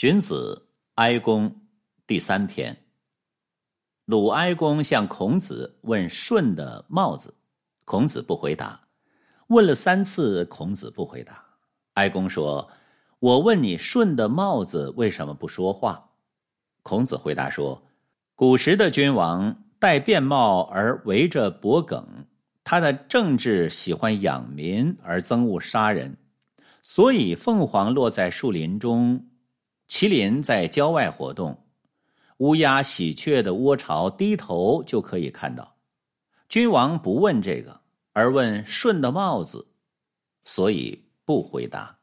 荀子哀公第三篇。鲁哀公向孔子问舜的帽子，孔子不回答。问了三次，孔子不回答。哀公说：“我问你，舜的帽子为什么不说话？”孔子回答说：“古时的君王戴便帽而围着脖梗，他的政治喜欢养民而憎恶杀人，所以凤凰落在树林中。”麒麟在郊外活动，乌鸦、喜鹊的窝巢低头就可以看到。君王不问这个，而问舜的帽子，所以不回答。